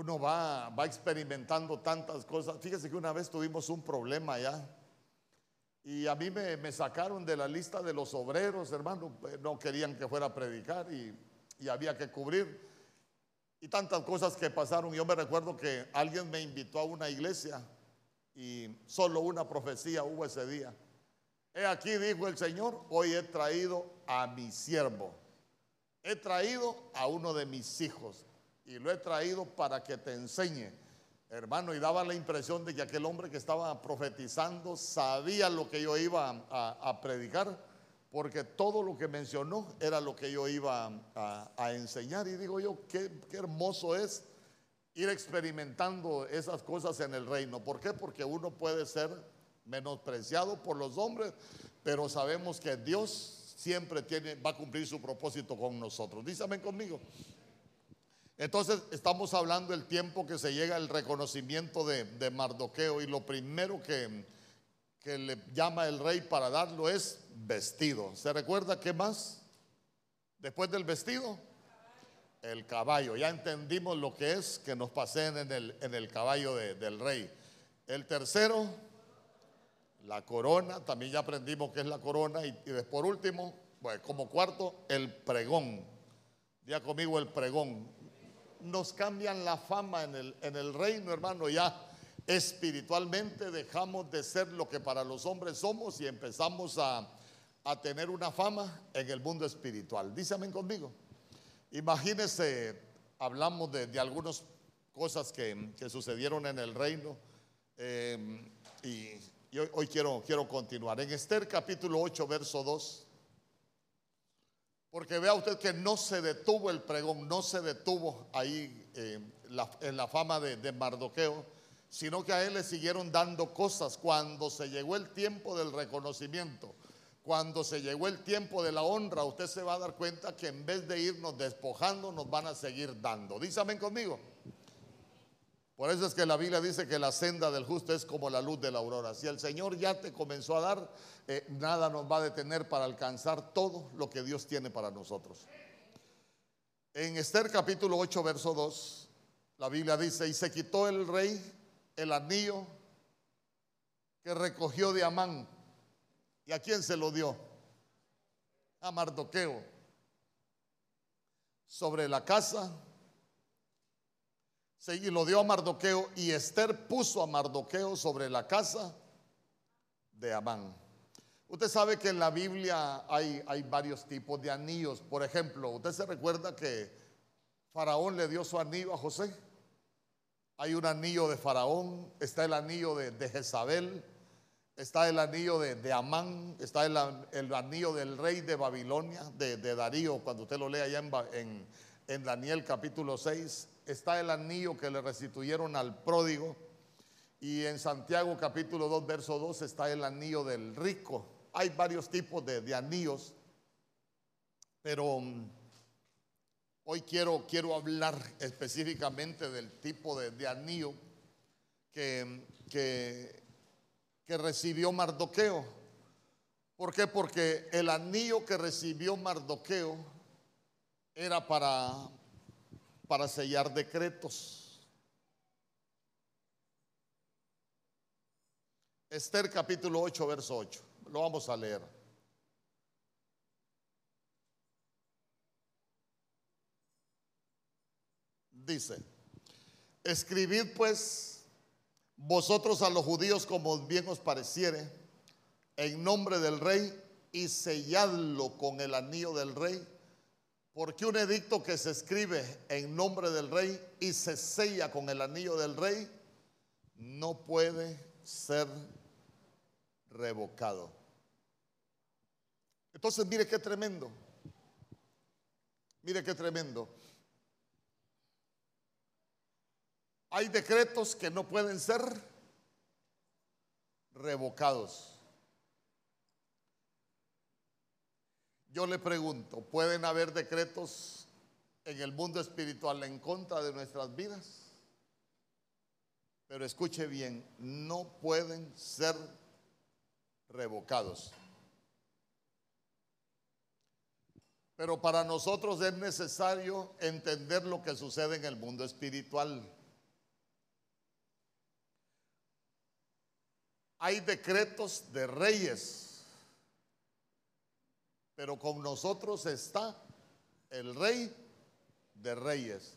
uno va, va experimentando tantas cosas. Fíjese que una vez tuvimos un problema ya. Y a mí me, me sacaron de la lista de los obreros, hermano. Eh, no querían que fuera a predicar y, y había que cubrir. Y tantas cosas que pasaron. Yo me recuerdo que alguien me invitó a una iglesia y solo una profecía hubo ese día. He aquí, dijo el Señor, hoy he traído a mi siervo. He traído a uno de mis hijos y lo he traído para que te enseñe. Hermano, y daba la impresión de que aquel hombre que estaba profetizando sabía lo que yo iba a, predicar, porque todo lo que mencionó era lo que yo iba a, enseñar. Y digo yo, qué, hermoso es ir experimentando esas cosas en el reino. ¿Por qué? Porque uno puede ser menospreciado por los hombres, pero sabemos que Dios siempre tiene, va a cumplir su propósito con nosotros. Dísame conmigo. Entonces estamos hablando del tiempo que se llega el reconocimiento de, Mardoqueo y lo primero que, le llama el rey para darlo es vestido. ¿Se recuerda qué más? Después del vestido, el caballo. Ya entendimos lo que es que nos pasen en el, caballo del rey. El tercero, la corona. También ya aprendimos qué es la corona. Y, y por último, bueno, como cuarto, el pregón. Ya conmigo el pregón nos cambian la fama en el, en el reino, hermano, ya espiritualmente dejamos de ser lo que para los hombres somos y empezamos a, tener una fama en el mundo espiritual. Dísame conmigo. Imagínese, hablamos de, algunas cosas que, sucedieron en el reino eh, y, hoy, hoy, quiero, quiero continuar. En Esther capítulo 8, verso 2. Porque vea usted que no se detuvo el pregón, no se detuvo ahí eh, en la fama de, Mardoqueo, sino que a él le siguieron dando cosas cuando se llegó el tiempo del reconocimiento. Cuando se llegó el tiempo de la honra, usted se va a dar cuenta que en vez de irnos despojando, nos van a seguir dando. Dísame conmigo. Por eso es que la Biblia dice que la senda del justo es como la luz de la aurora. Si el Señor ya te comenzó a dar, eh, nada nos va a detener para alcanzar todo lo que Dios tiene para nosotros. En Esther capítulo 8, verso 2, la Biblia dice, y se quitó el rey el anillo que recogió de Amán. ¿Y a quién se lo dio? A Mardoqueo. Sobre la casa y lo dio a Mardoqueo y Esther puso a Mardoqueo sobre la casa de Amán. Usted sabe que en la Biblia hay, hay varios tipos de anillos. Por ejemplo, usted se recuerda que Faraón le dio su anillo a José. Hay un anillo de Faraón, está el anillo de, Jezabel, está el anillo de, Amán, está el, anillo del rey de Babilonia, de, Darío, cuando usted lo lea allá en Daniel capítulo 6 está el anillo que le restituyeron al pródigo. Y en Santiago capítulo 2, verso 2 está el anillo del rico. Hay varios tipos de, anillos, pero um, hoy quiero, quiero hablar específicamente del tipo de, anillo que, que, que recibió Mardoqueo. ¿Por qué? Porque el anillo que recibió Mardoqueo era para para sellar decretos. Esther capítulo 8, verso 8. Lo vamos a leer. Dice, escribid pues vosotros a los judíos como bien os pareciere, en nombre del rey, y selladlo con el anillo del rey porque un edicto que se escribe en nombre del rey y se sella con el anillo del rey no puede ser revocado. Entonces, mire qué tremendo. Mire qué tremendo. Hay decretos que no pueden ser revocados. Yo le pregunto, ¿pueden haber decretos en el mundo espiritual en contra de nuestras vidas? Pero escuche bien, no pueden ser revocados. Pero para nosotros es necesario entender lo que sucede en el mundo espiritual. Hay decretos de reyes pero con nosotros está el rey de reyes.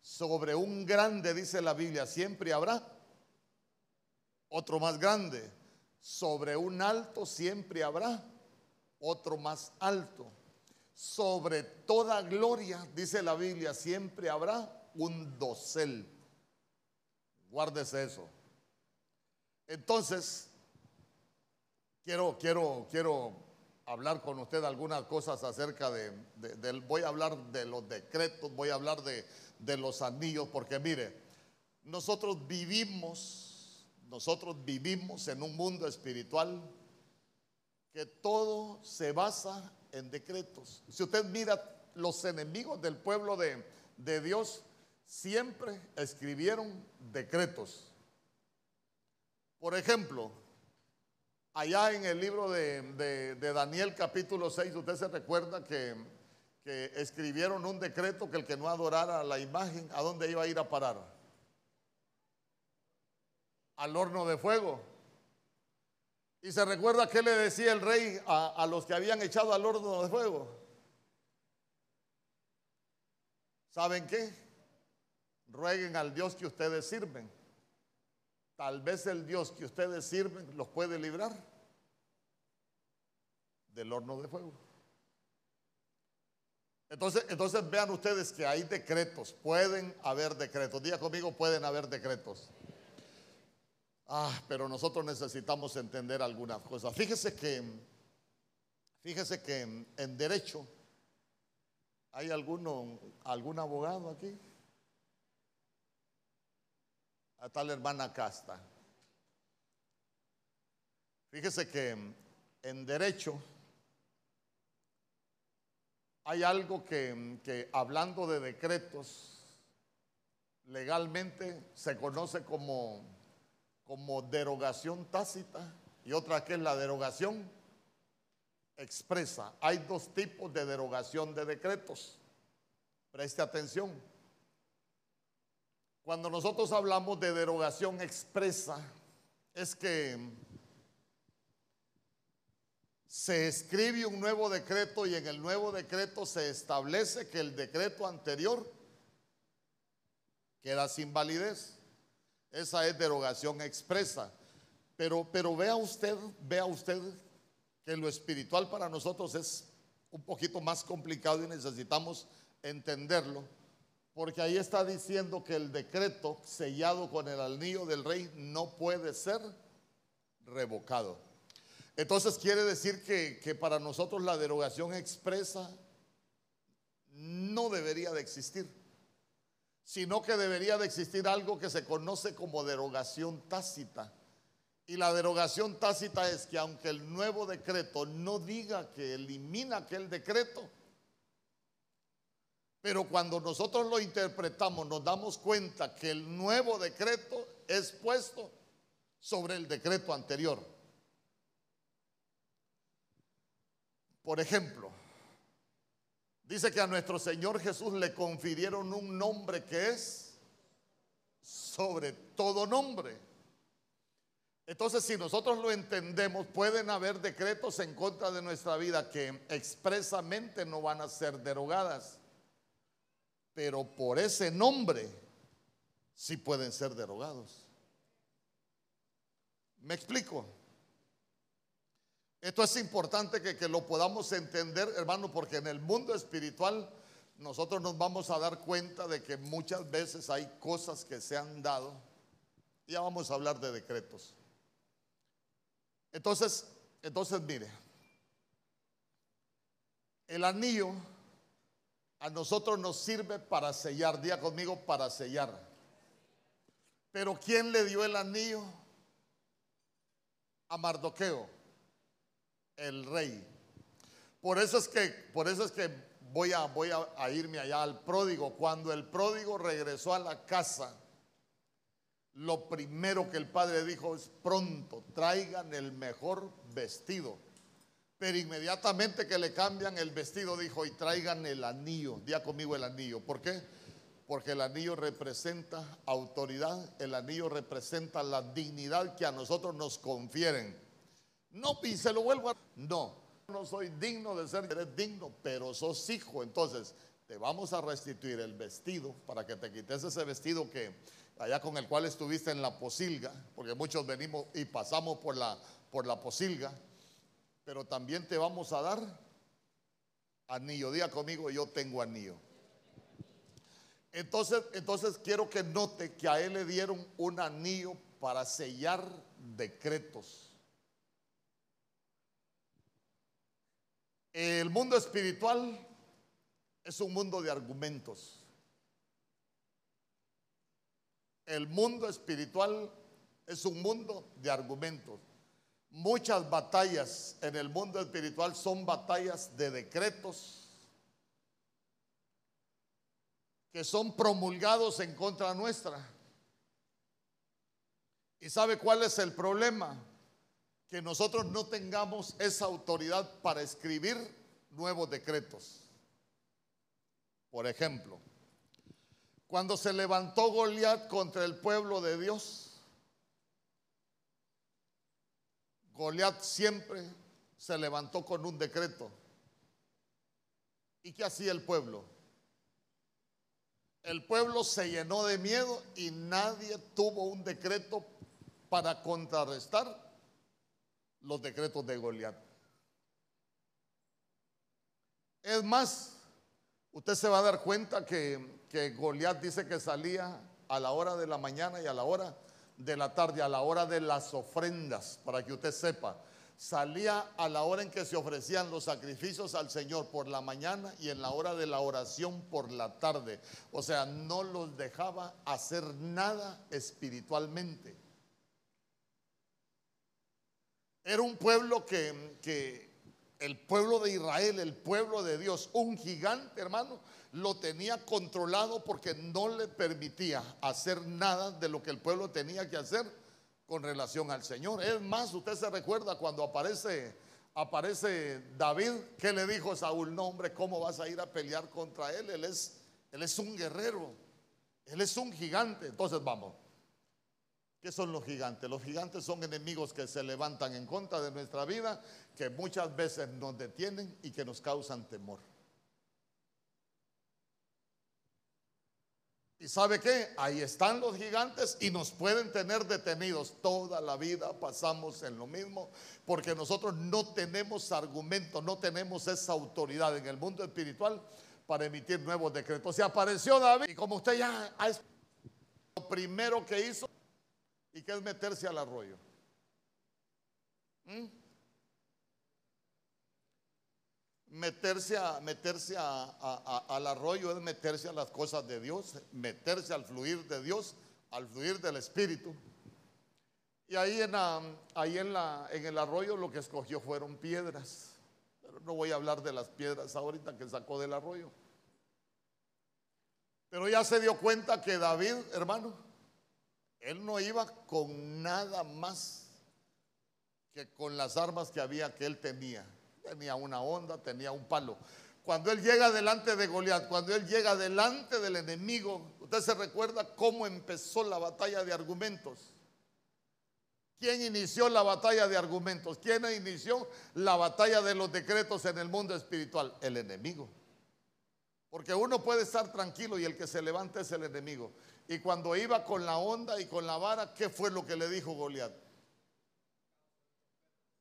Sobre un grande, dice la Biblia, siempre habrá otro más grande. Sobre un alto siempre habrá otro más alto. Sobre toda gloria, dice la Biblia, siempre habrá un dosel. Guárdese eso. Entonces, quiero, quiero, quiero hablar con usted algunas cosas acerca de, voy a hablar de los decretos, voy a hablar de, de los anillos, porque mire, nosotros vivimos, nosotros vivimos en un mundo espiritual que todo se basa en decretos. Si usted mira los enemigos del pueblo de, de Dios, siempre escribieron decretos. Por ejemplo, allá en el libro de, Daniel capítulo 6, usted se recuerda que, escribieron un decreto que el que no adorara la imagen, ¿a dónde iba a ir a parar? Al horno de fuego. Y se recuerda que le decía el rey a, a los que habían echado al horno de fuego. ¿Saben qué? rueguen al Dios que ustedes sirven. Tal vez el Dios que ustedes sirven los puede librar del horno de fuego. Entonces, entonces vean ustedes que hay decretos, pueden haber decretos. Diga conmigo, pueden haber decretos. Ah, pero nosotros necesitamos entender algunas cosas. Fíjese que, fíjese que en, derecho, ¿hay alguno, algún abogado aquí? A tal hermana Casta. Fíjese que en derecho hay algo que, hablando de decretos, legalmente se conoce como, como derogación tácita y otra que es la derogación expresa. Hay dos tipos de derogación de decretos. Preste atención. Cuando nosotros hablamos de derogación expresa, es que se escribe un nuevo decreto y en el nuevo decreto se establece que el decreto anterior queda sin validez. Esa es derogación expresa. Pero, pero vea usted, vea usted que lo espiritual para nosotros es un poquito más complicado y necesitamos entenderlo porque ahí está diciendo que el decreto sellado con el anillo del rey no puede ser revocado. Entonces quiere decir que, que para nosotros la derogación expresa no debería de existir, sino que debería de existir algo que se conoce como derogación tácita. Y la derogación tácita es que aunque el nuevo decreto no diga que elimina aquel decreto, pero cuando nosotros lo interpretamos, nos damos cuenta que el nuevo decreto es puesto sobre el decreto anterior. Por ejemplo, dice que a nuestro Señor Jesús le confirieron un nombre que es sobre todo nombre. Entonces, si nosotros lo entendemos, pueden haber decretos en contra de nuestra vida que expresamente no van a ser derogadas pero por ese nombre sí pueden ser derogados. ¿Me explico? Esto es importante que, que, lo podamos entender, hermano, porque en el mundo espiritual nosotros nos vamos a dar cuenta de que muchas veces hay cosas que se han dado. Ya vamos a hablar de decretos. Entonces, entonces mire, el anillo a nosotros nos sirve para sellar. Día conmigo, para sellar. Pero ¿quién le dio el anillo? A Mardoqueo, el rey. Por eso es que, por eso es que voy, a, voy a irme allá al pródigo. Cuando el pródigo regresó a la casa, lo primero que el padre dijo es, pronto, traigan el mejor vestido pero inmediatamente que le cambian el vestido, dijo, y traigan el anillo. Día conmigo el anillo. ¿Por qué? porque el anillo representa autoridad, el anillo representa la dignidad que a nosotros nos confieren. No, y se lo vuelvo a... No, no soy digno de ser, eres digno, pero sos hijo. Entonces, te vamos a restituir el vestido para que te quites ese vestido que allá con el cual estuviste en la posilga, porque muchos venimos y pasamos por la, por la posilga, pero también te vamos a dar anillo. Diga conmigo, yo tengo anillo. Entonces, entonces quiero que note que a él le dieron un anillo para sellar decretos. El mundo espiritual es un mundo de argumentos. El mundo espiritual es un mundo de argumentos. Muchas batallas en el mundo espiritual son batallas de decretos que son promulgados en contra nuestra. ¿Y sabe cuál es el problema? Que nosotros no tengamos esa autoridad para escribir nuevos decretos. Por ejemplo, cuando se levantó Goliat contra el pueblo de Dios, Goliat siempre se levantó con un decreto. ¿Y qué hacía el pueblo? El pueblo se llenó de miedo y nadie tuvo un decreto para contrarrestar los decretos de Goliat. Es más, usted se va a dar cuenta que, que Goliat dice que salía a la hora de la mañana y a la hora de la tarde, a la hora de las ofrendas, para que usted sepa salía a la hora en que se ofrecían los sacrificios al Señor por la mañana y en la hora de la oración por la tarde. O sea, no los dejaba hacer nada espiritualmente. Era un pueblo que, que el pueblo de Israel, el pueblo de Dios, un gigante hermano, lo tenía controlado porque no le permitía hacer nada de lo que el pueblo tenía que hacer con relación al Señor. Es más, usted se recuerda cuando aparece, aparece David, que le dijo a Saúl, no hombre, ¿cómo vas a ir a pelear contra él? Él es, él es un guerrero, él es un gigante. Entonces vamos, ¿qué son los gigantes? Los gigantes son enemigos que se levantan en contra de nuestra vida, que muchas veces nos detienen y que nos causan temor. ¿Y sabe qué? Ahí están los gigantes y nos pueden tener detenidos. Toda la vida pasamos en lo mismo porque nosotros no tenemos argumento, no tenemos esa autoridad en el mundo espiritual para emitir nuevos decretos. Se apareció David y como usted ya ha lo primero que hizo y que es meterse al arroyo. ¿Mm? Meterse, a, meterse al arroyo es meterse a las cosas de Dios, meterse al fluir de Dios, al fluir del Espíritu. Y ahí, en, ahí en, la, en el arroyo lo que escogió fueron piedras. Pero no voy a hablar de las piedras ahorita que sacó del arroyo. Pero ya se dio cuenta que David, hermano, él no iba con nada más que con las armas que había que él tenía tenía una onda, tenía un palo. Cuando él llega delante de Goliat, cuando él llega delante del enemigo, usted se recuerda cómo empezó la batalla de argumentos. ¿Quién inició la batalla de argumentos? ¿Quién inició la batalla de los decretos en el mundo espiritual? El enemigo. Porque uno puede estar tranquilo y el que se levanta es el enemigo. Y cuando iba con la onda y con la vara, ¿qué fue lo que le dijo Goliat?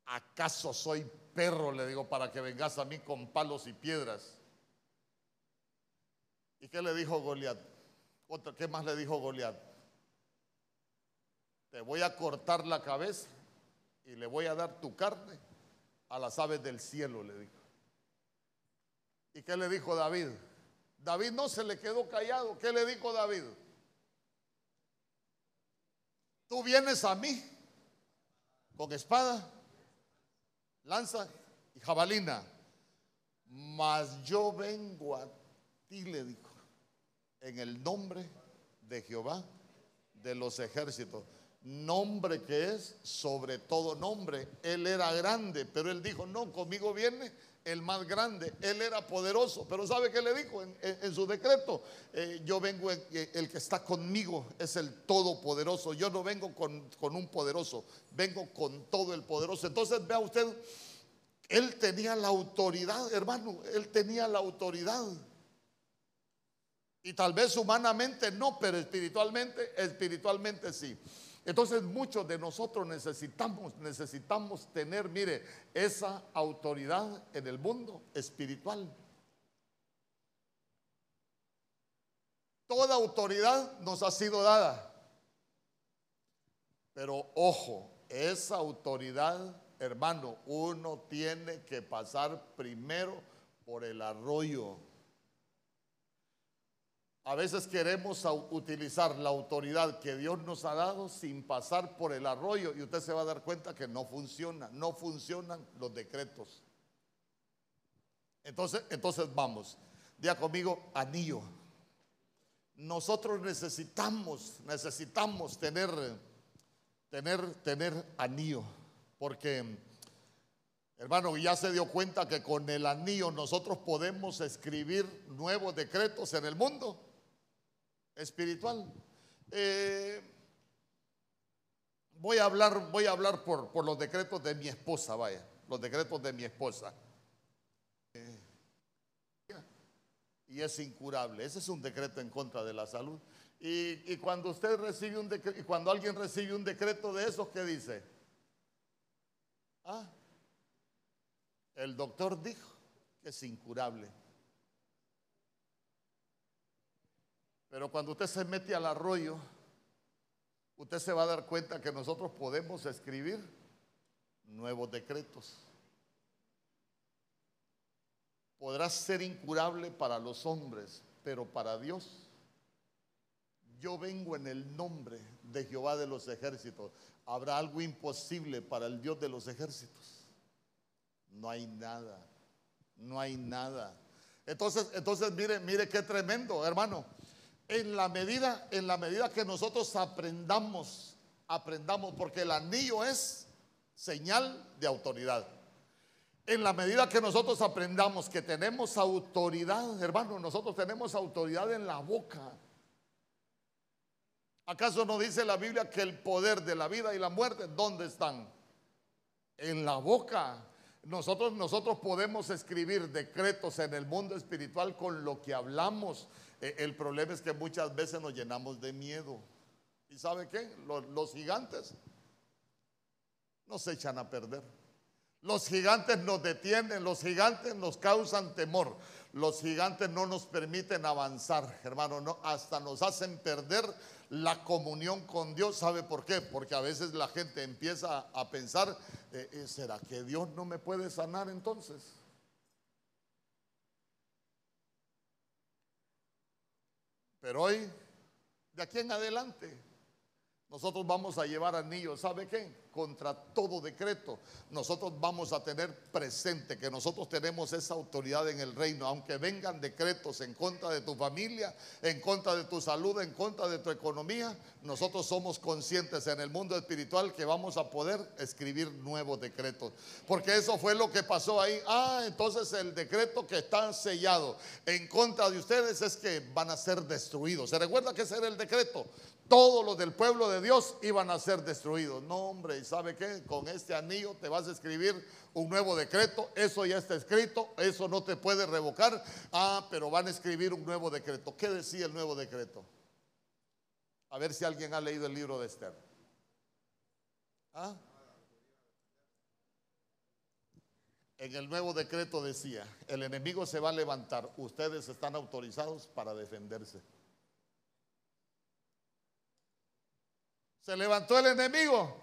¿Acaso soy perro, le digo, para que vengas a mí con palos y piedras. ¿Y qué le dijo Goliat? ¿Qué más le dijo Goliat? Te voy a cortar la cabeza y le voy a dar tu carne a las aves del cielo, le dijo. ¿Y qué le dijo David? David no se le quedó callado. ¿Qué le dijo David? Tú vienes a mí con espada lanza y jabalina. Mas yo vengo a ti, le dijo, en el nombre de Jehová de los ejércitos. nombre que es sobre todo nombre. Él era grande, pero él dijo, no, conmigo viene el más grande. Él era poderoso, pero ¿sabe qué le dijo en, su decreto? Eh, yo vengo, eh, el que está conmigo es el todopoderoso. Yo no vengo con, con un poderoso, vengo con todo el poderoso. Entonces vea usted, él tenía la autoridad, hermano, él tenía la autoridad. Y tal vez humanamente no, pero espiritualmente, espiritualmente sí. Entonces muchos de nosotros necesitamos, necesitamos tener, mire, esa autoridad en el mundo espiritual. Toda autoridad nos ha sido dada. Pero ojo, esa autoridad, hermano, uno tiene que pasar primero por el arroyo a veces queremos utilizar la autoridad que Dios nos ha dado sin pasar por el arroyo y usted se va a dar cuenta que no funciona, no funcionan los decretos. Entonces, entonces vamos, diga conmigo, anillo. Nosotros necesitamos, necesitamos tener, tener, tener anillo, porque hermano, ya se dio cuenta que con el anillo nosotros podemos escribir nuevos decretos en el mundo espiritual. Eh, voy a hablar, voy a hablar por, por, los decretos de mi esposa, vaya, los decretos de mi esposa. Eh, y es incurable. Ese es un decreto en contra de la salud. Y, y cuando usted recibe un decreto, y cuando alguien recibe un decreto de esos, ¿qué dice? Ah, el doctor dijo que es incurable. Pero cuando usted se mete al arroyo, usted se va a dar cuenta que nosotros podemos escribir nuevos decretos. Podrá ser incurable para los hombres, pero para Dios, yo vengo en el nombre de Jehová de los ejércitos. ¿Habrá algo imposible para el Dios de los ejércitos? No hay nada, no hay nada. Entonces, entonces mire, mire qué tremendo, hermano en la medida, en la medida que nosotros aprendamos, aprendamos, porque el anillo es señal de autoridad. En la medida que nosotros aprendamos que tenemos autoridad, hermano, nosotros tenemos autoridad en la boca. ¿Acaso no dice la Biblia que el poder de la vida y la muerte, ¿dónde están? En la boca. Nosotros, nosotros podemos escribir decretos en el mundo espiritual con lo que hablamos. Eh, el problema es que muchas veces nos llenamos de miedo. ¿Y sabe qué? Los, gigantes nos echan a perder. Los gigantes nos detienen, los gigantes nos causan temor. Los gigantes no nos permiten avanzar, hermano, no, hasta nos hacen perder la comunión con Dios. ¿Sabe por qué? Porque a veces la gente empieza a pensar, eh, eh, ¿será que Dios no me puede sanar entonces? Pero hoy, de aquí en adelante, nosotros vamos a llevar anillos, ¿sabe qué? Contra todo decreto, nosotros vamos a tener presente que nosotros tenemos esa autoridad en el reino, aunque vengan decretos en contra de tu familia, en contra de tu salud, en contra de tu economía, nosotros somos conscientes en el mundo espiritual que vamos a poder escribir nuevos decretos, porque eso fue lo que pasó ahí. Ah, entonces el decreto que está sellado en contra de ustedes es que van a ser destruidos. ¿Se recuerda que ese era el decreto? Todos los del pueblo de Dios iban a ser destruidos. No, hombre, ¿y sabe qué? Con este anillo te vas a escribir un nuevo decreto, eso ya está escrito, eso no te puede revocar. Ah, pero van a escribir un nuevo decreto. ¿Qué decía el nuevo decreto? A ver si alguien ha leído el libro de Esther. ¿Ah? En el nuevo decreto decía, el enemigo se va a levantar, ustedes están autorizados para defenderse. Se levantó el enemigo.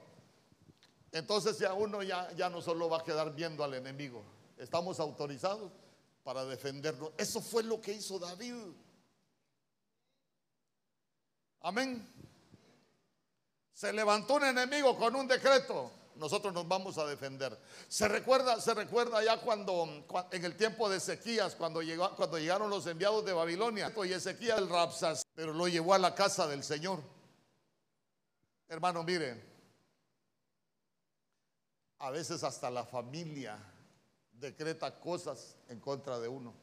Entonces ya uno ya, ya no solo va a quedar viendo al enemigo. Estamos autorizados para defendernos. Eso fue lo que hizo David. Amén. Se levantó un enemigo con un decreto. Nosotros nos vamos a defender. Se recuerda, se recuerda ya cuando, en el tiempo de Ezequías, cuando, llegó, cuando llegaron los enviados de Babilonia, y Ezequías el Rapsas, pero lo llevó a la casa del Señor. Hermano, mire, a veces hasta la familia decreta cosas en contra de uno.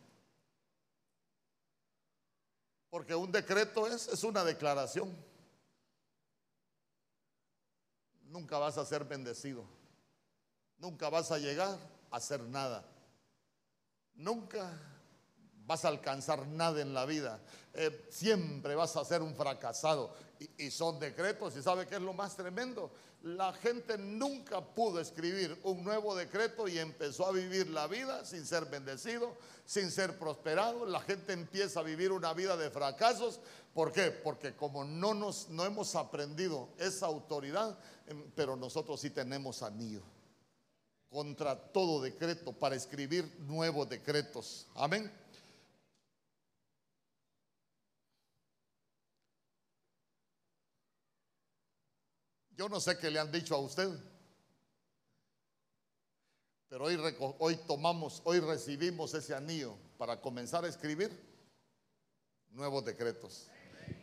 Porque un decreto es, es una declaración. Nunca vas a ser bendecido. Nunca vas a llegar a hacer nada. Nunca vas a alcanzar nada en la vida. Eh, siempre vas a ser un fracasado. Y, y, son decretos. ¿Y sabe qué es lo más tremendo? La gente nunca pudo escribir un nuevo decreto y empezó a vivir la vida sin ser bendecido, sin ser prosperado. La gente empieza a vivir una vida de fracasos. ¿Por qué? Porque como no, nos, no hemos aprendido esa autoridad, em, pero nosotros sí tenemos anillo contra todo decreto para escribir nuevos decretos. Amén. Yo no sé qué le han dicho a usted, pero hoy, hoy tomamos, hoy recibimos ese anillo para comenzar a escribir nuevos decretos.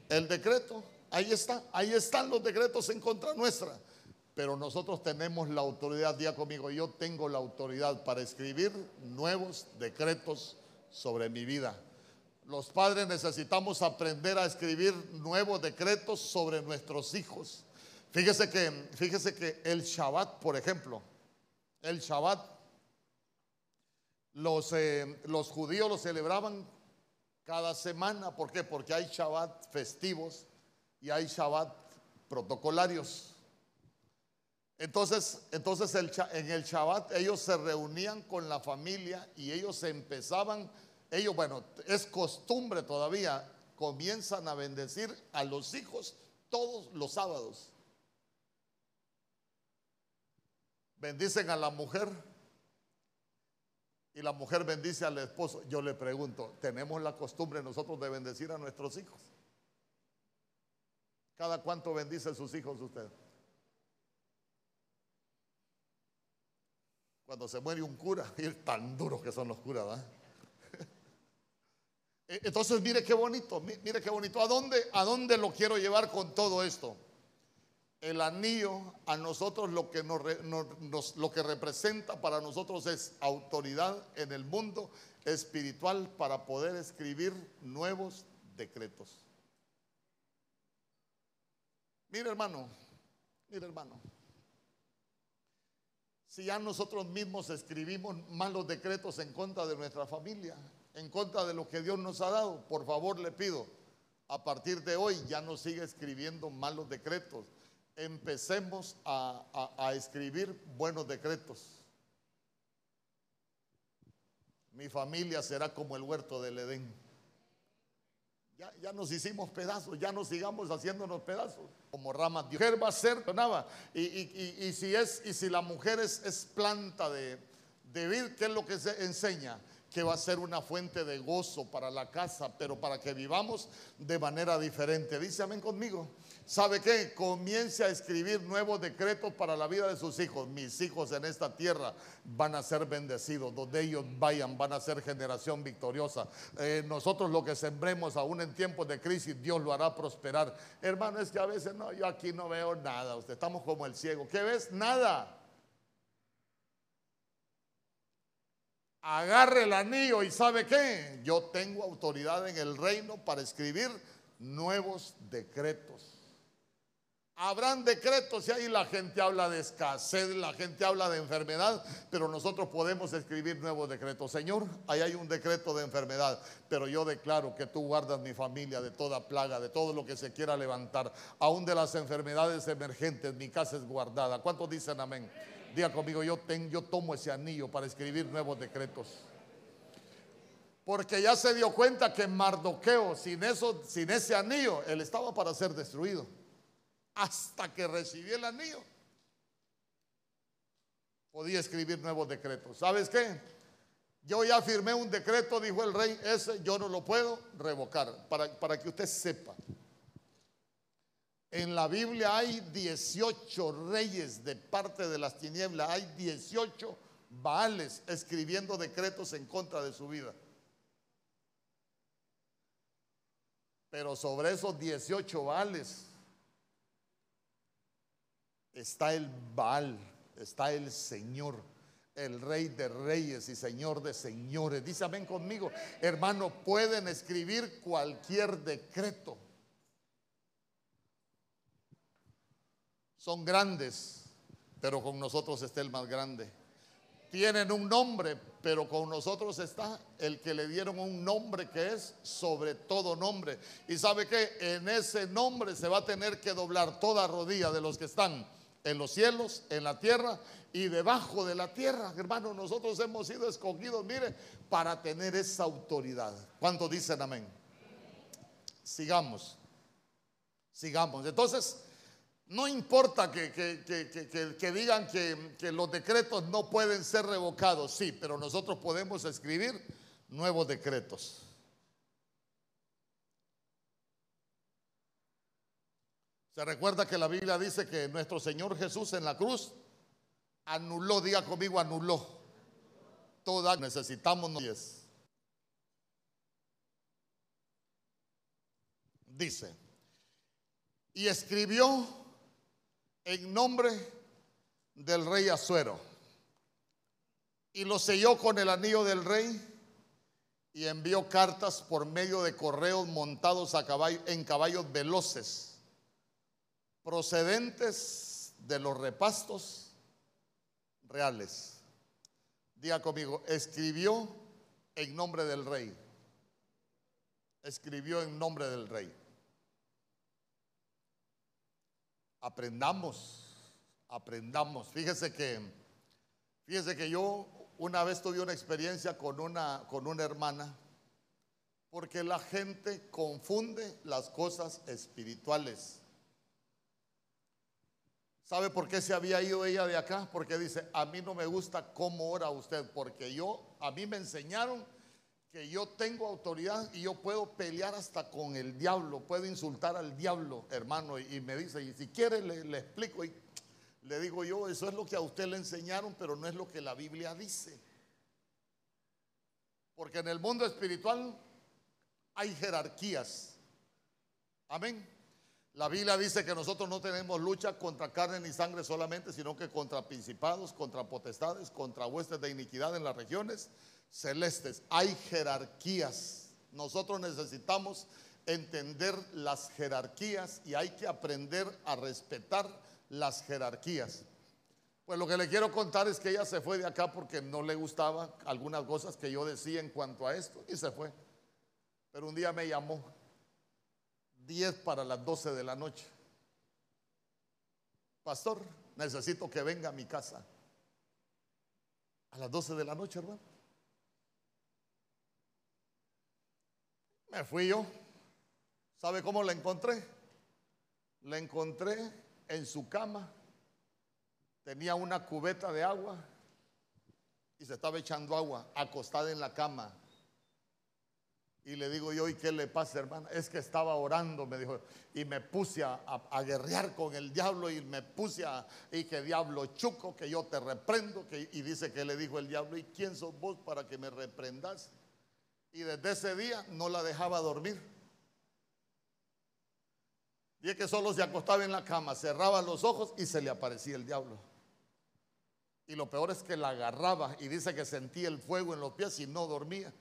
El decreto, ahí está, ahí están los decretos en contra nuestra, pero nosotros tenemos la autoridad, día conmigo, yo tengo la autoridad para escribir nuevos decretos sobre mi vida. Los padres necesitamos aprender a escribir nuevos decretos sobre nuestros hijos Fíjese que, fíjese que el Shabbat, por ejemplo, el Shabbat, los, eh, los judíos lo celebraban cada semana. ¿Por qué? Porque hay Shabbat festivos y hay Shabbat protocolarios. Entonces, entonces en el Shabbat ellos se reunían con la familia y ellos empezaban, ellos, bueno, es costumbre todavía, comienzan a bendecir a los hijos todos los sábados. Bendicen a la mujer y la mujer bendice al esposo. Yo le pregunto, ¿tenemos la costumbre nosotros de bendecir a nuestros hijos? ¿Cada cuánto bendice a sus hijos usted? Cuando se muere un cura, y tan duros que son los curas, ¿verdad? E, entonces, mire qué bonito, mire qué bonito. ¿A dónde, ¿A dónde lo quiero llevar con todo esto? El anillo a nosotros lo que, representa para nosotros es autoridad en el mundo espiritual para poder escribir nuevos decretos. Mire hermano, mire hermano, si ya nosotros mismos escribimos malos decretos en contra de nuestra familia, en contra de lo que Dios nos ha dado, por favor le pido, a partir de hoy ya no siga escribiendo malos decretos empecemos a, escribir buenos decretos. Mi familia será como el huerto del Edén. Ya, ya, nos hicimos pedazos, ya no sigamos haciéndonos pedazos. Como ramas mujer va a ser, y, y, y, si es, y si la mujer es, es planta de, de ¿qué es lo que se enseña? Que va a ser una fuente de gozo para la casa, pero para que vivamos de manera diferente. Dice amén conmigo. ¿Sabe qué? Comience a escribir nuevos decretos para la vida de sus hijos. Mis hijos en esta tierra van a ser bendecidos. Donde ellos vayan van a ser generación victoriosa. Eh, nosotros lo que sembremos aún en tiempos de crisis, Dios lo hará prosperar. Hermano, es que a veces no, yo aquí no veo nada. Usted estamos como el ciego. ¿Qué ves? Nada. Agarre el anillo y ¿sabe qué? Yo tengo autoridad en el reino para escribir nuevos decretos. Habrán decretos y ahí la gente habla de escasez, la gente habla de enfermedad, pero nosotros podemos escribir nuevos decretos. Señor, ahí hay un decreto de enfermedad, pero yo declaro que tú guardas mi familia de toda plaga, de todo lo que se quiera levantar, aún de las enfermedades emergentes, mi casa es guardada. ¿Cuántos dicen amén? Diga conmigo, yo, yo tomo ese anillo para escribir nuevos decretos. Porque ya se dio cuenta que Mardoqueo, sin, eso, sin ese anillo, él estaba para ser destruido hasta que recibí el anillo, podía escribir nuevos decretos. ¿Sabes qué? Yo ya firmé un decreto, dijo el rey, ese yo no lo puedo revocar, para, para que usted sepa. En la Biblia hay 18 reyes de parte de las tinieblas, hay 18 Baales escribiendo decretos en contra de su vida. Pero sobre esos 18 Baales está el Baal, está el Señor, el Rey de Reyes y Señor de Señores. Dice amén conmigo, hermano, pueden escribir cualquier decreto. Son grandes, pero con nosotros está el más grande. Tienen un nombre, pero con nosotros está el que le dieron un nombre que es sobre todo nombre. Y sabe que en ese nombre se va a tener que doblar toda rodilla de los que están en los cielos, en la tierra y debajo de la tierra. Hermano, nosotros hemos sido escogidos, mire, para tener esa autoridad. ¿Cuántos dicen amén? Sigamos, sigamos. Entonces, no importa que, que, digan que, los decretos no pueden ser revocados, sí, pero nosotros podemos escribir nuevos decretos. Se recuerda que la Biblia dice que nuestro Señor Jesús en la cruz anuló, diga conmigo, anuló. Toda necesitamos Dice, y escribió en nombre del rey Azuero. Y lo selló con el anillo del rey y envió cartas por medio de correos montados a caballo, en caballos veloces, procedentes de los repastos reales. Diga conmigo, escribió en nombre del rey. Escribió en nombre del rey. aprendamos, aprendamos. Fíjese que, fíjese que yo una vez tuve una experiencia con una, con una hermana, porque la gente confunde las cosas espirituales. ¿Sabe por qué se había ido ella de acá? Porque dice, a mí no me gusta cómo ora usted, porque yo, a mí me enseñaron que yo tengo autoridad y yo puedo pelear hasta con el diablo, puedo insultar al diablo, hermano, y, me dice, y si quiere le, explico, y le digo yo, eso es lo que a usted le enseñaron, pero no es lo que la Biblia dice. Porque en el mundo espiritual hay jerarquías. Amén. La Biblia dice que nosotros no tenemos lucha contra carne ni sangre solamente, sino que contra principados, contra potestades, contra huestes de iniquidad en las regiones celestes. Hay jerarquías. Nosotros necesitamos entender las jerarquías y hay que aprender a respetar las jerarquías. Pues lo que le quiero contar es que ella se fue de acá porque no le gustaban algunas cosas que yo decía en cuanto a esto y se fue. Pero un día me llamó 10 para las 12 de la noche. Pastor, necesito que venga a mi casa. A las 12 de la noche, hermano. Me fui yo. ¿Sabe cómo la encontré? La encontré en su cama. Tenía una cubeta de agua y se estaba echando agua, acostada en la cama. Y le digo yo, ¿y qué le pasa, hermana? Es que estaba orando, me dijo, y me puse a, guerrear con el diablo y me puse a, y que diablo chuco, que yo te reprendo, que, y dice que le dijo el diablo, ¿y quién sos vos para que me reprendas? Y desde ese día no la dejaba dormir. Y que solo se acostaba en la cama, cerraba los ojos y se le aparecía el diablo. Y lo peor es que la agarraba y dice que sentía el fuego en los pies y no dormía.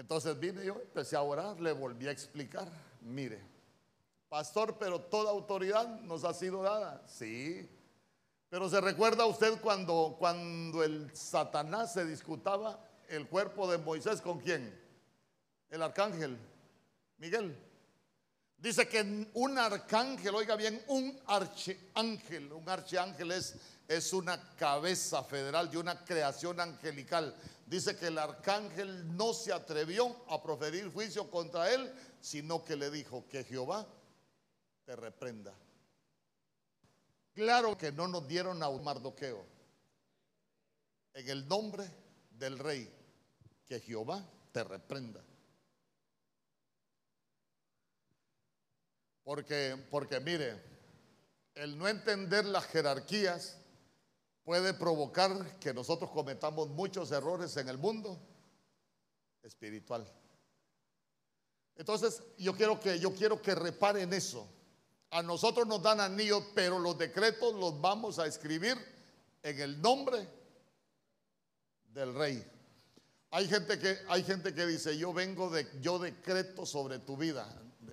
Entonces vine yo, empecé a orar, le volví a explicar, mire, pastor, pero toda autoridad nos ha sido dada. Sí, pero se recuerda usted cuando, cuando el Satanás se disputaba el cuerpo de Moisés con quién? El arcángel, Miguel. Dice que un arcángel, oiga bien, un archángel, un archángel es, es una cabeza federal de una creación angelical. Dice que el arcángel no se atrevió a proferir juicio contra él, sino que le dijo que Jehová te reprenda. Claro que no nos dieron a un Mardoqueo. En el nombre del rey, que Jehová te reprenda. Porque, porque mire, el no entender las jerarquías puede provocar que nosotros cometamos muchos errores en el mundo espiritual. Entonces, yo quiero que yo quiero que reparen eso. A nosotros nos dan anillos, pero los decretos los vamos a escribir en el nombre del rey. Hay gente que, hay gente que dice, yo vengo de, yo decreto sobre tu vida.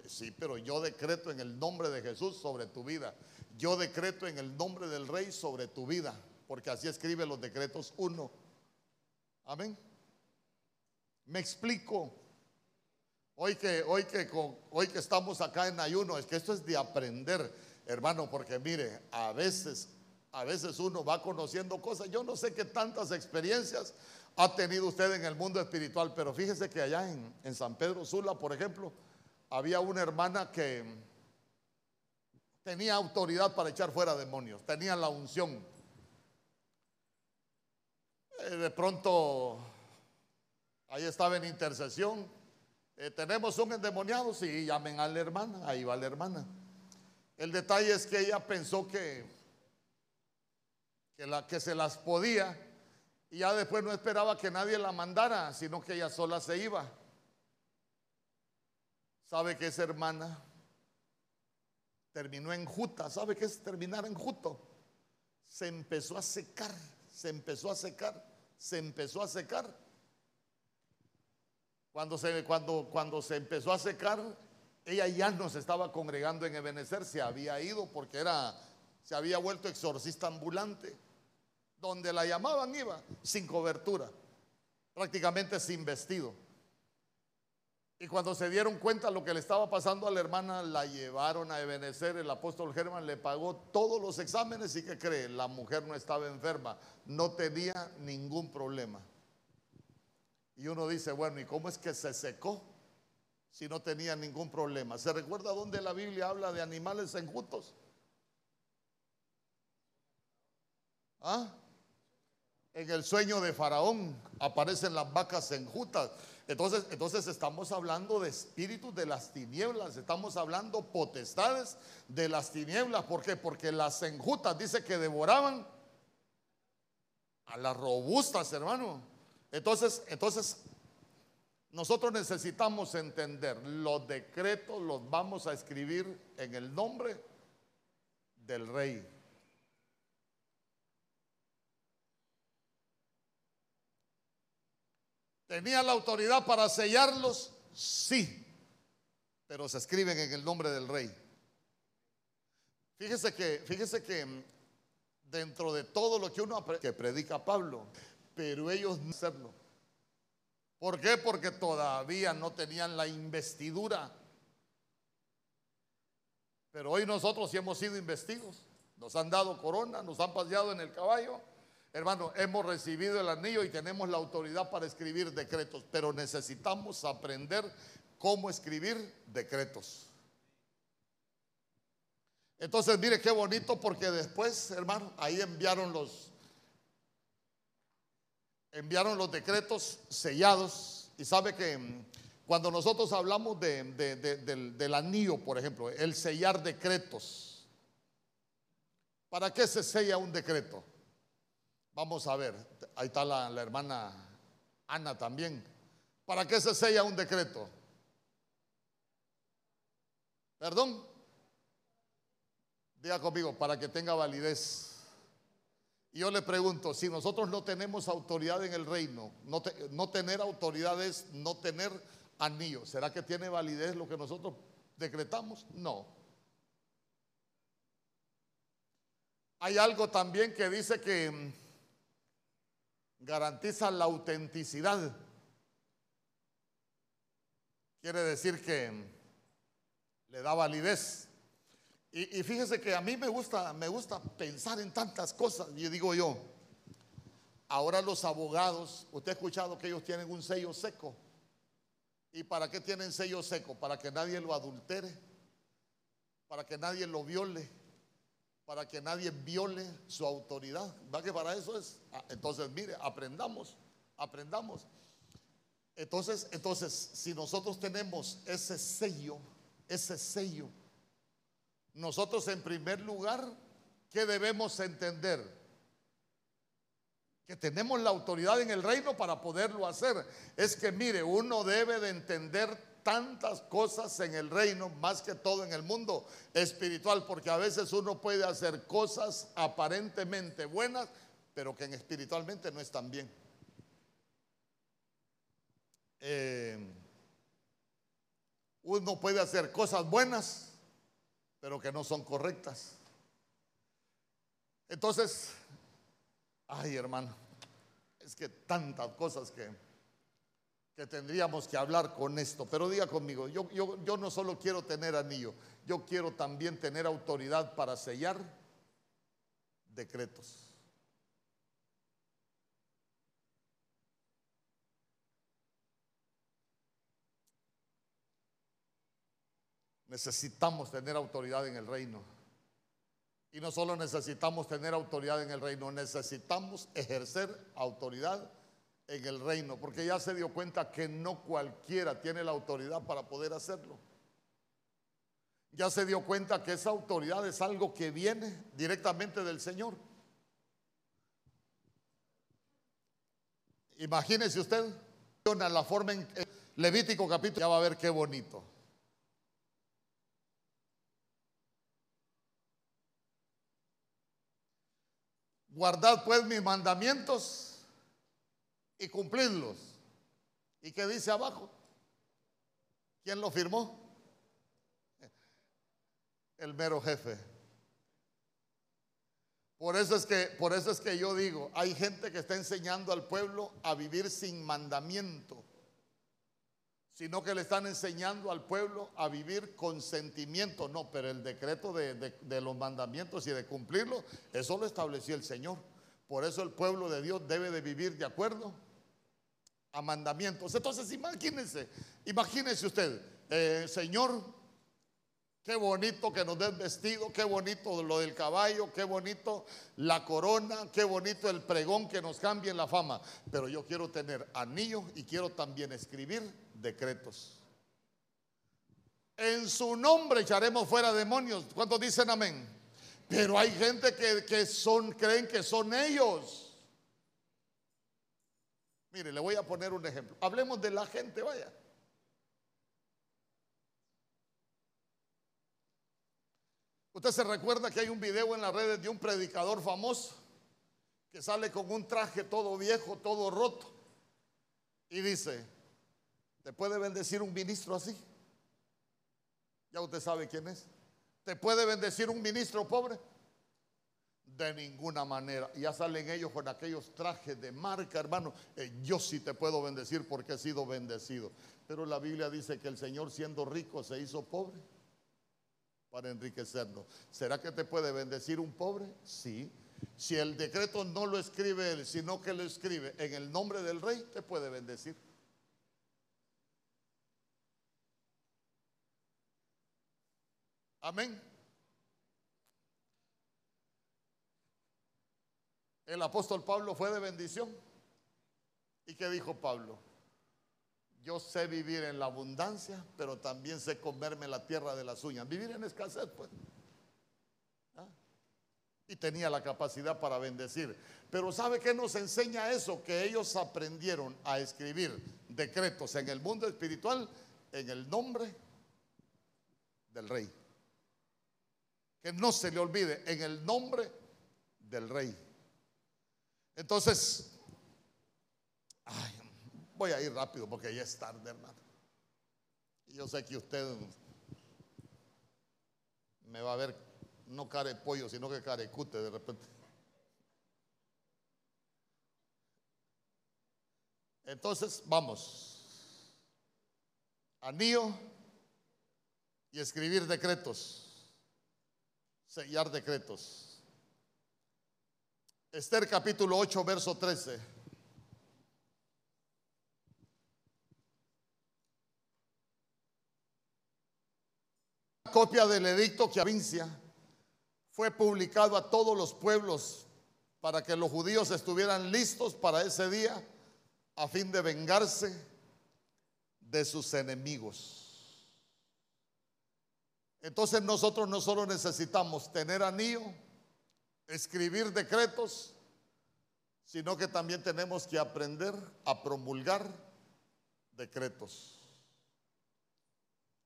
Sí, pero yo decreto en el nombre de Jesús sobre tu vida. Yo decreto en el nombre del rey sobre tu vida. Porque así escribe los decretos uno. Amén. Me explico. Hoy que, hoy que, hoy que estamos acá en ayuno, es que esto es de aprender, hermano, porque mire, a veces, a veces uno va conociendo cosas. Yo no sé qué tantas experiencias ha tenido usted en el mundo espiritual, pero fíjese que allá en, en San Pedro Sula, por ejemplo, había una hermana que tenía autoridad para echar fuera demonios, tenía la unción. Eh, de pronto, ahí estaba en intercesión. Eh, tenemos un endemoniado, sí, llamen a la hermana, ahí va la hermana. El detalle es que ella pensó que, que, se las podía y ya después no esperaba que nadie la mandara, sino que ella sola se iba. ¿Sabe que esa hermana terminó en juta? ¿Sabe qué es terminar en juto? Se empezó a secar, se empezó a secar, se empezó a secar. Cuando se, cuando, cuando se empezó a secar, ella ya no se estaba congregando en Ebenezer, se había ido porque era, se había vuelto exorcista ambulante. Donde la llamaban iba sin cobertura, prácticamente sin vestido. Y cuando se dieron cuenta lo que le estaba pasando a la hermana, la llevaron a Ebenecer. El apóstol Germán le pagó todos los exámenes y que cree, la mujer no estaba enferma, no tenía ningún problema. Y uno dice, bueno, ¿y cómo es que se secó si no tenía ningún problema? ¿Se recuerda dónde la Biblia habla de animales enjutos? ¿Ah? En el sueño de Faraón aparecen las vacas enjutas. Entonces, entonces estamos hablando de espíritus de las tinieblas, estamos hablando potestades de las tinieblas. ¿Por qué? Porque las enjutas dice que devoraban a las robustas, hermano. Entonces, entonces nosotros necesitamos entender, los decretos los vamos a escribir en el nombre del rey. ¿Tenía la autoridad para sellarlos? Sí, pero se escriben en el nombre del rey. Fíjese que, fíjese que mm, dentro de todo lo que uno que predica Pablo, pero ellos no hacerlo. ¿Por qué? Porque todavía no tenían la investidura. Pero hoy nosotros sí hemos sido investidos. Nos han dado corona, nos han paseado en el caballo Hermano, hemos recibido el anillo y tenemos la autoridad para escribir decretos, pero necesitamos aprender cómo escribir decretos. Entonces, mire qué bonito porque después, hermano, ahí enviaron los enviaron los decretos sellados y sabe que mm, cuando nosotros hablamos del, del anillo, por ejemplo, el sellar decretos, ¿para qué se sella un decreto? Vamos a ver, ahí está la, hermana Ana también. ¿Para qué se sella un decreto? ¿Perdón? Diga conmigo, para que tenga validez. Y yo le pregunto, si nosotros no tenemos autoridad en el reino, no, no tener autoridad es no tener anillo, ¿será que tiene validez lo que nosotros decretamos? No. Hay algo también que dice que garantiza la autenticidad. Quiere decir que le da validez. Y, fíjese que a mí me gusta, me gusta pensar en tantas cosas. Y digo yo, ahora los abogados, usted ha escuchado que ellos tienen un sello seco. ¿Y para qué tienen sello seco? Para que nadie lo adultere, para que nadie lo viole, para que nadie viole su autoridad. ¿Va que para eso es? Ah, entonces, mire, aprendamos, aprendamos. Entonces, entonces, si nosotros tenemos ese sello, ese sello, nosotros en primer lugar, ¿qué debemos entender? Que tenemos la autoridad en el reino para poderlo hacer. Es que, mire, uno debe de entender tantas cosas en el reino, más que todo en el mundo espiritual, porque a veces uno puede hacer cosas aparentemente buenas, pero que en espiritualmente no están bien. Eh, uno puede hacer cosas buenas, pero que no son correctas. Entonces, ay hermano, es que tantas cosas que, que tendríamos que hablar con esto, pero diga conmigo, yo, yo, yo no solo quiero tener anillo, yo quiero también tener autoridad para sellar decretos. Necesitamos tener autoridad en el reino. Y no solo necesitamos tener autoridad en el reino, necesitamos ejercer autoridad en el reino, porque ya se dio cuenta que no cualquiera tiene la autoridad para poder hacerlo. Ya se dio cuenta que esa autoridad es algo que viene directamente del Señor. Imagínese usted la forma en Levítico capítulo, ya va a ver qué bonito. Guardad pues mis mandamientos y cumplidlos. ¿Y qué dice abajo? ¿Quién lo firmó? El mero jefe. Por eso es que por eso es que yo digo, hay gente que está enseñando al pueblo a vivir sin mandamiento sino que le están enseñando al pueblo a vivir con sentimiento. No, pero el decreto de, los mandamientos y de cumplirlo, eso lo estableció el Señor. Por eso el pueblo de Dios debe de vivir de acuerdo mandamientos. Entonces imagínense, imagínense usted, eh, Señor, qué bonito que nos den vestido, qué bonito lo del caballo, qué bonito la corona, qué bonito el pregón que nos cambie la fama. Pero yo quiero tener anillo y quiero también escribir decretos. En su nombre echaremos fuera demonios. ¿Cuántos dicen amén? Pero hay gente que, que son, creen que son ellos. Mire, le voy a poner un ejemplo. Hablemos de la gente, vaya. Usted se recuerda que hay un video en las redes de un predicador famoso que sale con un traje todo viejo, todo roto, y dice, ¿Te puede bendecir un ministro así? Ya usted sabe quién es. ¿Te puede bendecir un ministro pobre? De ninguna manera. Ya salen ellos con aquellos trajes de marca, hermano. Eh, yo sí te puedo bendecir porque he sido bendecido. Pero la Biblia dice que el Señor siendo rico se hizo pobre para enriquecernos. ¿Será que te puede bendecir un pobre? Sí. Si el decreto no lo escribe él, sino que lo escribe en el nombre del rey, te puede bendecir. Amén. El apóstol Pablo fue de bendición. ¿Y qué dijo Pablo? Yo sé vivir en la abundancia, pero también sé comerme la tierra de las uñas. Vivir en escasez, pues. ¿Ah? Y tenía la capacidad para bendecir. Pero ¿sabe qué nos enseña eso? Que ellos aprendieron a escribir decretos en el mundo espiritual en el nombre del rey que no se le olvide, en el nombre del rey. Entonces, voy a ir rápido porque ya es tarde, hermano. Y yo sé que usted me va a ver no care pollo, sino que carecute de repente. Entonces, vamos. Anillo y escribir decretos sellar decretos. Esther capítulo 8, verso 13. copia del edicto que avincia fue publicado a todos los pueblos para que los judíos estuvieran listos para ese día a fin de vengarse de sus enemigos. Entonces nosotros no solo necesitamos tener anillo, escribir decretos, sino que también tenemos que aprender a promulgar decretos.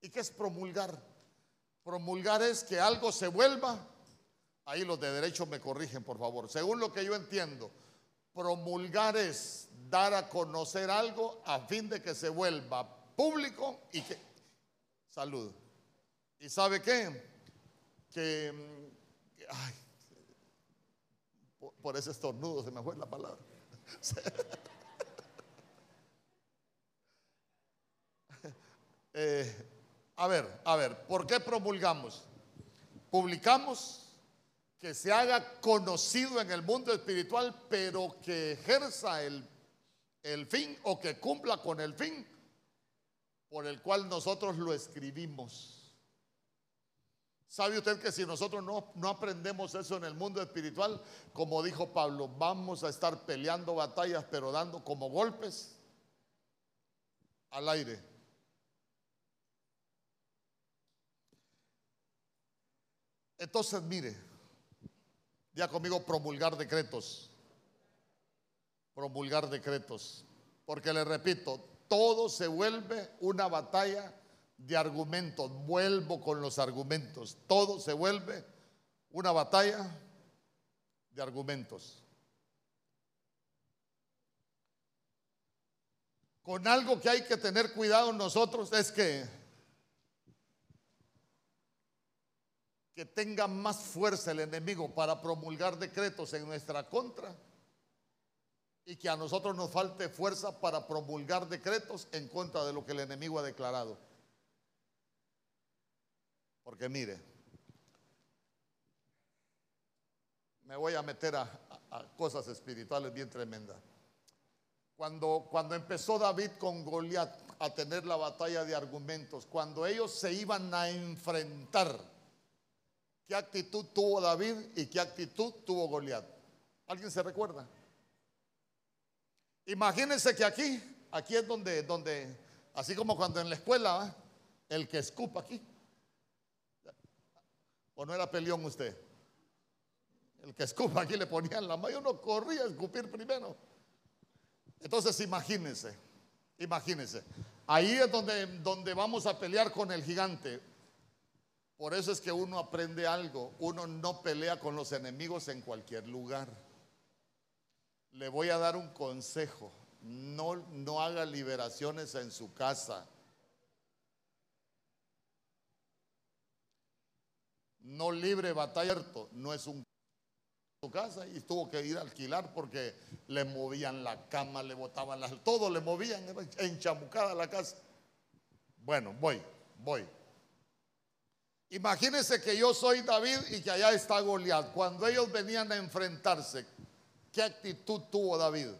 ¿Y qué es promulgar? Promulgar es que algo se vuelva, ahí los de derecho me corrigen por favor, según lo que yo entiendo, promulgar es dar a conocer algo a fin de que se vuelva público y que... Salud. ¿Y sabe qué? Que... Ay, por ese estornudo se me fue la palabra. Eh, a ver, a ver, ¿por qué promulgamos? Publicamos que se haga conocido en el mundo espiritual, pero que ejerza el, el fin o que cumpla con el fin por el cual nosotros lo escribimos. ¿Sabe usted que si nosotros no, no, aprendemos eso en el mundo espiritual, como dijo Pablo, vamos a estar peleando batallas, pero dando como golpes al aire? Entonces, mire, ya conmigo promulgar decretos. Promulgar decretos. Porque le repito, todo se vuelve una batalla de argumentos. Vuelvo con los argumentos. Todo se vuelve una batalla de argumentos. Con algo que hay que tener cuidado nosotros es que que tenga más fuerza el enemigo para promulgar decretos en nuestra contra y que a nosotros nos falte fuerza para promulgar decretos en contra de lo que el enemigo ha declarado. Porque mire, me voy a meter a, cosas espirituales bien tremendas. Cuando, cuando empezó David con Goliat a tener la batalla de argumentos, cuando ellos se iban a enfrentar, ¿Qué actitud tuvo David y qué actitud tuvo Goliat? ¿Alguien se recuerda? Imagínense que aquí, aquí es donde, donde, así como cuando en la escuela, el que escupa aquí. ¿O no era peleón usted? El que escupa aquí le ponían la mano y uno corría a escupir primero. Entonces imagínense, imagínense. Ahí es donde, donde vamos a pelear con el gigante. Por eso es que uno aprende algo. Uno no pelea con los enemigos en cualquier lugar. Le voy a dar un consejo. No, no haga liberaciones en su casa. No libre batalla. No es un su casa y tuvo que ir a alquilar porque le movían la cama, le botaban las, todo le movían, enchamucada la casa. Bueno, voy, voy. Imagínense que yo soy David y que allá está Goliat. Cuando ellos venían a enfrentarse, ¿qué actitud tuvo David?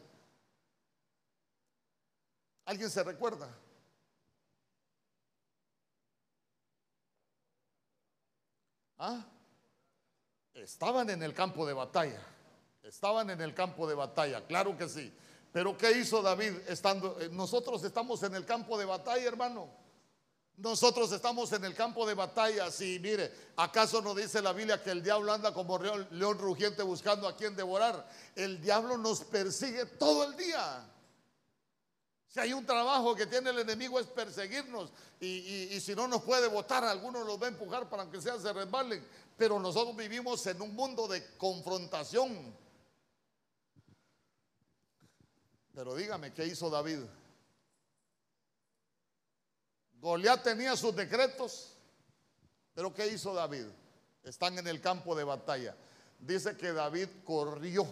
¿Alguien se recuerda? ¿Ah? Estaban en el campo de batalla. Estaban en el campo de batalla, claro que sí. Pero ¿qué hizo David estando? Eh, nosotros estamos en el campo de batalla, hermano. Nosotros estamos en el campo de batalla. y mire, ¿acaso no dice la Biblia que el diablo anda como león, rugiente buscando a quien devorar? El diablo nos persigue todo el día. Si hay un trabajo que tiene el enemigo es perseguirnos y, si no nos puede votar, algunos los va a empujar para que sea se resbalen. Pero nosotros vivimos en un mundo de confrontación. Pero dígame, ¿qué hizo David? Goliat tenía sus decretos, pero ¿qué hizo David? Están en el campo de batalla. Dice que David corrió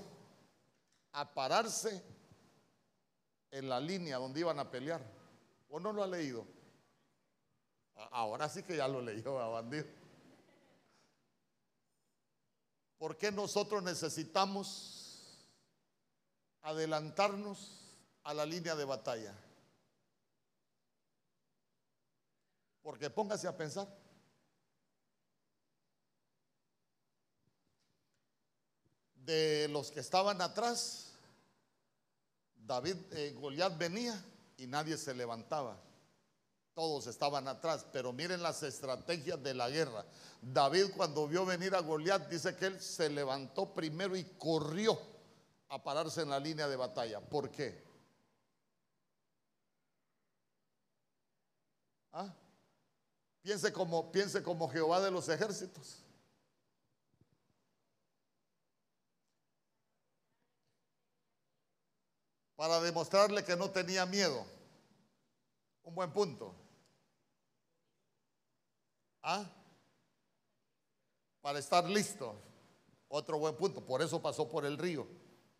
a pararse en la línea donde iban a pelear. ¿O no lo ha leído? Ahora sí que ya lo leyó a bandido. ¿Por qué nosotros necesitamos adelantarnos a la línea de batalla? Porque póngase a pensar. De los que estaban atrás, David, eh, Goliat venía y nadie se levantaba. Todos estaban atrás, pero miren las estrategias de la guerra. David cuando vio venir a Goliat dice que él se levantó primero y corrió a pararse en la línea de batalla. ¿Por qué? ¿Ah? Piense como, piense como Jehová de los ejércitos. Para demostrarle que no tenía miedo. Un buen punto. ¿Ah? Para estar listo. Otro buen punto. Por eso pasó por el río,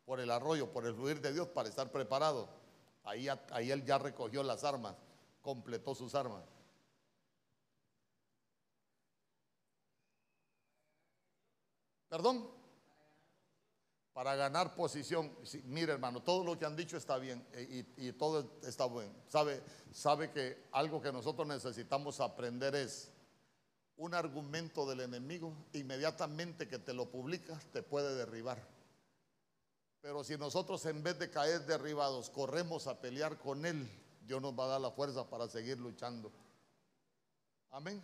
por el arroyo, por el fluir de Dios, para estar preparado. Ahí, ahí él ya recogió las armas, completó sus armas. ¿Perdón? Para ganar posición. mire hermano, todo lo que han dicho está bien eh, y, y todo está bueno. Sabe, sabe que algo que nosotros necesitamos aprender es un argumento del enemigo, inmediatamente que te lo publicas, te puede derribar. Pero si nosotros en vez de caer derribados corremos a pelear con Él, Dios nos va a dar la fuerza para seguir luchando. Amén.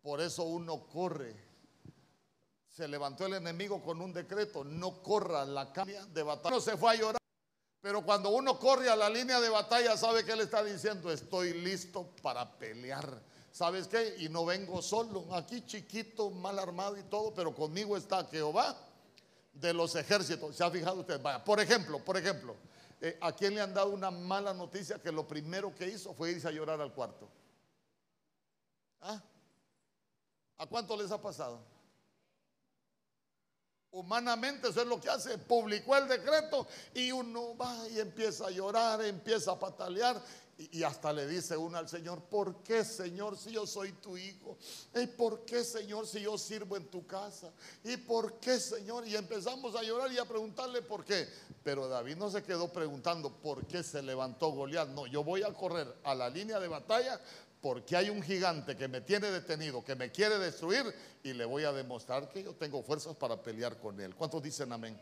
Por eso uno corre. Se levantó el enemigo con un decreto, no corra la línea de batalla. No se fue a llorar. Pero cuando uno corre a la línea de batalla, sabe que él está diciendo, estoy listo para pelear ¿sabes qué? Y no vengo solo, aquí chiquito, mal armado y todo, pero conmigo está Jehová de los ejércitos. ¿Se ha fijado usted? Vaya, por ejemplo, por ejemplo, eh, ¿a quién le han dado una mala noticia que lo primero que hizo fue irse a llorar al cuarto? ¿Ah? ¿A cuánto les ha pasado? Humanamente eso es lo que hace. Publicó el decreto y uno va y empieza a llorar, empieza a patalear y, hasta le dice uno al Señor, ¿por qué Señor si yo soy tu hijo? ¿Y por qué Señor si yo sirvo en tu casa? ¿Y por qué Señor? Y empezamos a llorar y a preguntarle por qué. Pero David no se quedó preguntando por qué se levantó Goliat. No, yo voy a correr a la línea de batalla porque hay un gigante que me tiene detenido, que me quiere destruir y le voy a demostrar que yo tengo fuerzas para pelear con él. ¿Cuántos dicen amén?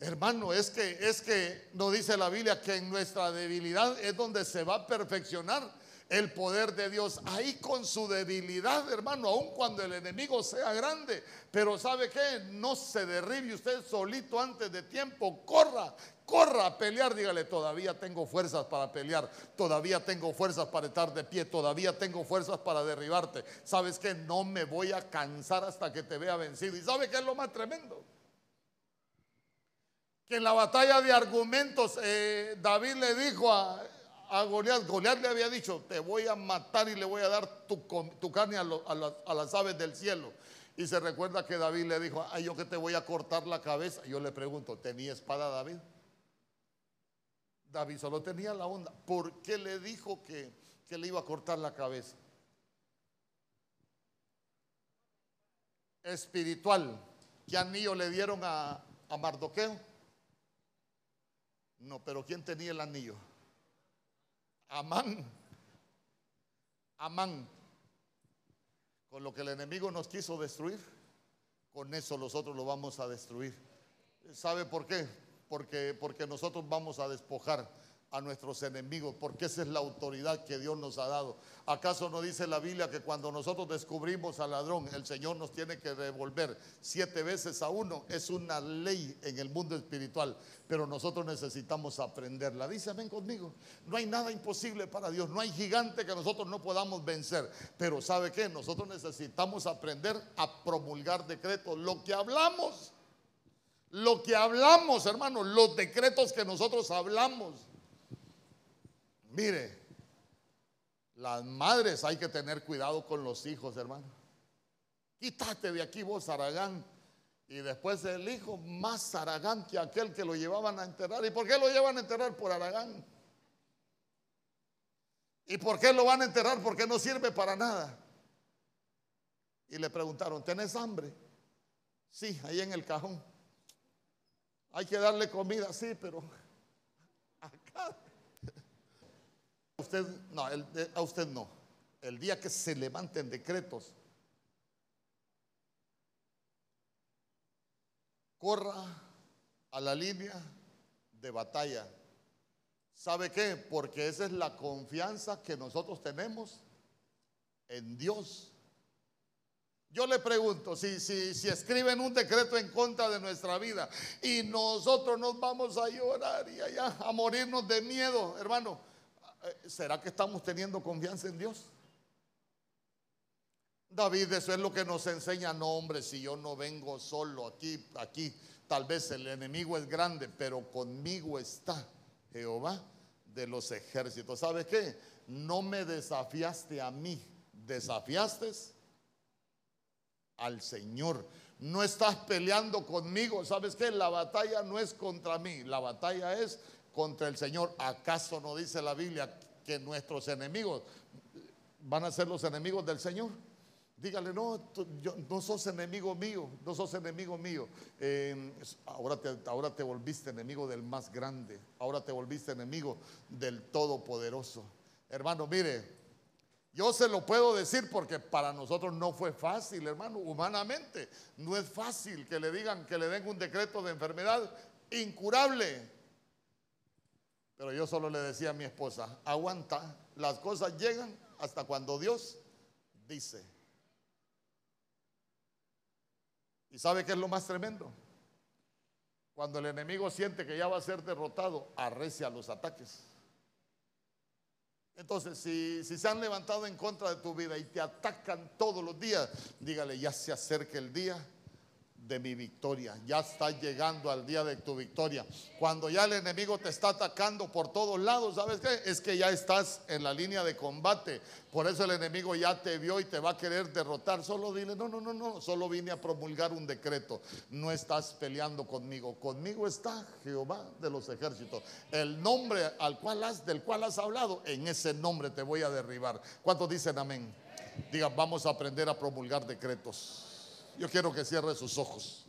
Hermano, es que es que nos dice la Biblia que en nuestra debilidad es donde se va a perfeccionar el poder de Dios. Ahí con su debilidad, hermano, aun cuando el enemigo sea grande, pero ¿sabe qué? No se derribe usted solito antes de tiempo, corra, corra a pelear, dígale, todavía tengo fuerzas para pelear, todavía tengo fuerzas para estar de pie, todavía tengo fuerzas para derribarte. ¿Sabes qué? No me voy a cansar hasta que te vea vencido. ¿Y sabe qué es lo más tremendo? que en la batalla de argumentos eh, David le dijo a, a Goliat, Goliat le había dicho, te voy a matar y le voy a dar tu, carne a, las aves del cielo. Y se recuerda que David le dijo, yo que te voy a cortar la cabeza. Yo le pregunto, ¿tenía espada David? David solo tenía la onda. ¿Por qué le dijo que, que le iba a cortar la cabeza? Espiritual. ¿Qué anillo le dieron a, a Mardoqueo? No, pero ¿quién tenía el anillo? Amán. Amán. Con lo que el enemigo nos quiso destruir, con eso nosotros lo vamos a destruir. ¿Sabe por qué? Porque, porque nosotros vamos a despojar a nuestros enemigos, porque esa es la autoridad que Dios nos ha dado. ¿Acaso no dice la Biblia que cuando nosotros descubrimos al ladrón, el Señor nos tiene que devolver siete veces a uno? Es una ley en el mundo espiritual, pero nosotros necesitamos aprenderla. Dice, ven conmigo, no hay nada imposible para Dios, no hay gigante que nosotros no podamos vencer, pero ¿sabe qué? Nosotros necesitamos aprender a promulgar decretos, lo que hablamos. Lo que hablamos, hermanos, los decretos que nosotros hablamos Mire, las madres hay que tener cuidado con los hijos, hermano. Quítate de aquí vos, Aragán. Y después el hijo más Aragán que aquel que lo llevaban a enterrar. ¿Y por qué lo llevan a enterrar por Aragán? ¿Y por qué lo van a enterrar? Porque no sirve para nada. Y le preguntaron, ¿tenés hambre? Sí, ahí en el cajón. Hay que darle comida, sí, pero acá Usted, no, a usted no. El día que se levanten decretos, corra a la línea de batalla. ¿Sabe qué? Porque esa es la confianza que nosotros tenemos en Dios. Yo le pregunto, si, si, si escriben un decreto en contra de nuestra vida y nosotros nos vamos a llorar y allá a morirnos de miedo, hermano, eh, ¿será que estamos teniendo confianza en Dios? David, eso es lo que nos enseña, no hombre, si yo no vengo solo aquí, aquí, tal vez el enemigo es grande, pero conmigo está Jehová de los ejércitos. ¿Sabes qué? No me desafiaste a mí, desafiaste al Señor. No estás peleando conmigo. ¿Sabes qué? La batalla no es contra mí, la batalla es contra el Señor. ¿Acaso no dice la Biblia que nuestros enemigos van a ser los enemigos del Señor? Dígale, no, no sos enemigo mío, no sos enemigo mío. Em, ahora, te, ahora te volviste enemigo del más grande, ahora te volviste enemigo del Todopoderoso. Hermano, mire, yo se lo puedo decir porque para nosotros no fue fácil, hermano, humanamente. No es fácil que le digan, que le den un decreto de enfermedad incurable. Pero yo solo le decía a mi esposa, aguanta, las cosas llegan hasta cuando Dios dice. ¿Y sabe qué es lo más tremendo? Cuando el enemigo siente que ya va a ser derrotado, arrecia los ataques. Entonces, si, se han levantado en contra de tu vida y te atacan todos los días, dígale, ya se acerca el día de mi victoria. Ya está llegando al día de tu victoria. Cuando ya el enemigo te está atacando por todos lados, ¿sabes qué? Es que ya estás en la línea de combate. Por eso el enemigo ya te vio y te va a querer derrotar. Solo dile, no, no, no, no, solo vine a promulgar un decreto. No estás peleando conmigo. Conmigo está Jehová de los ejércitos. El nombre al cual has, del cual has hablado, en ese nombre te voy a derribar. ¿Cuántos dicen amén? Digan, vamos a aprender a promulgar decretos. Yo quiero que cierre sus ojos.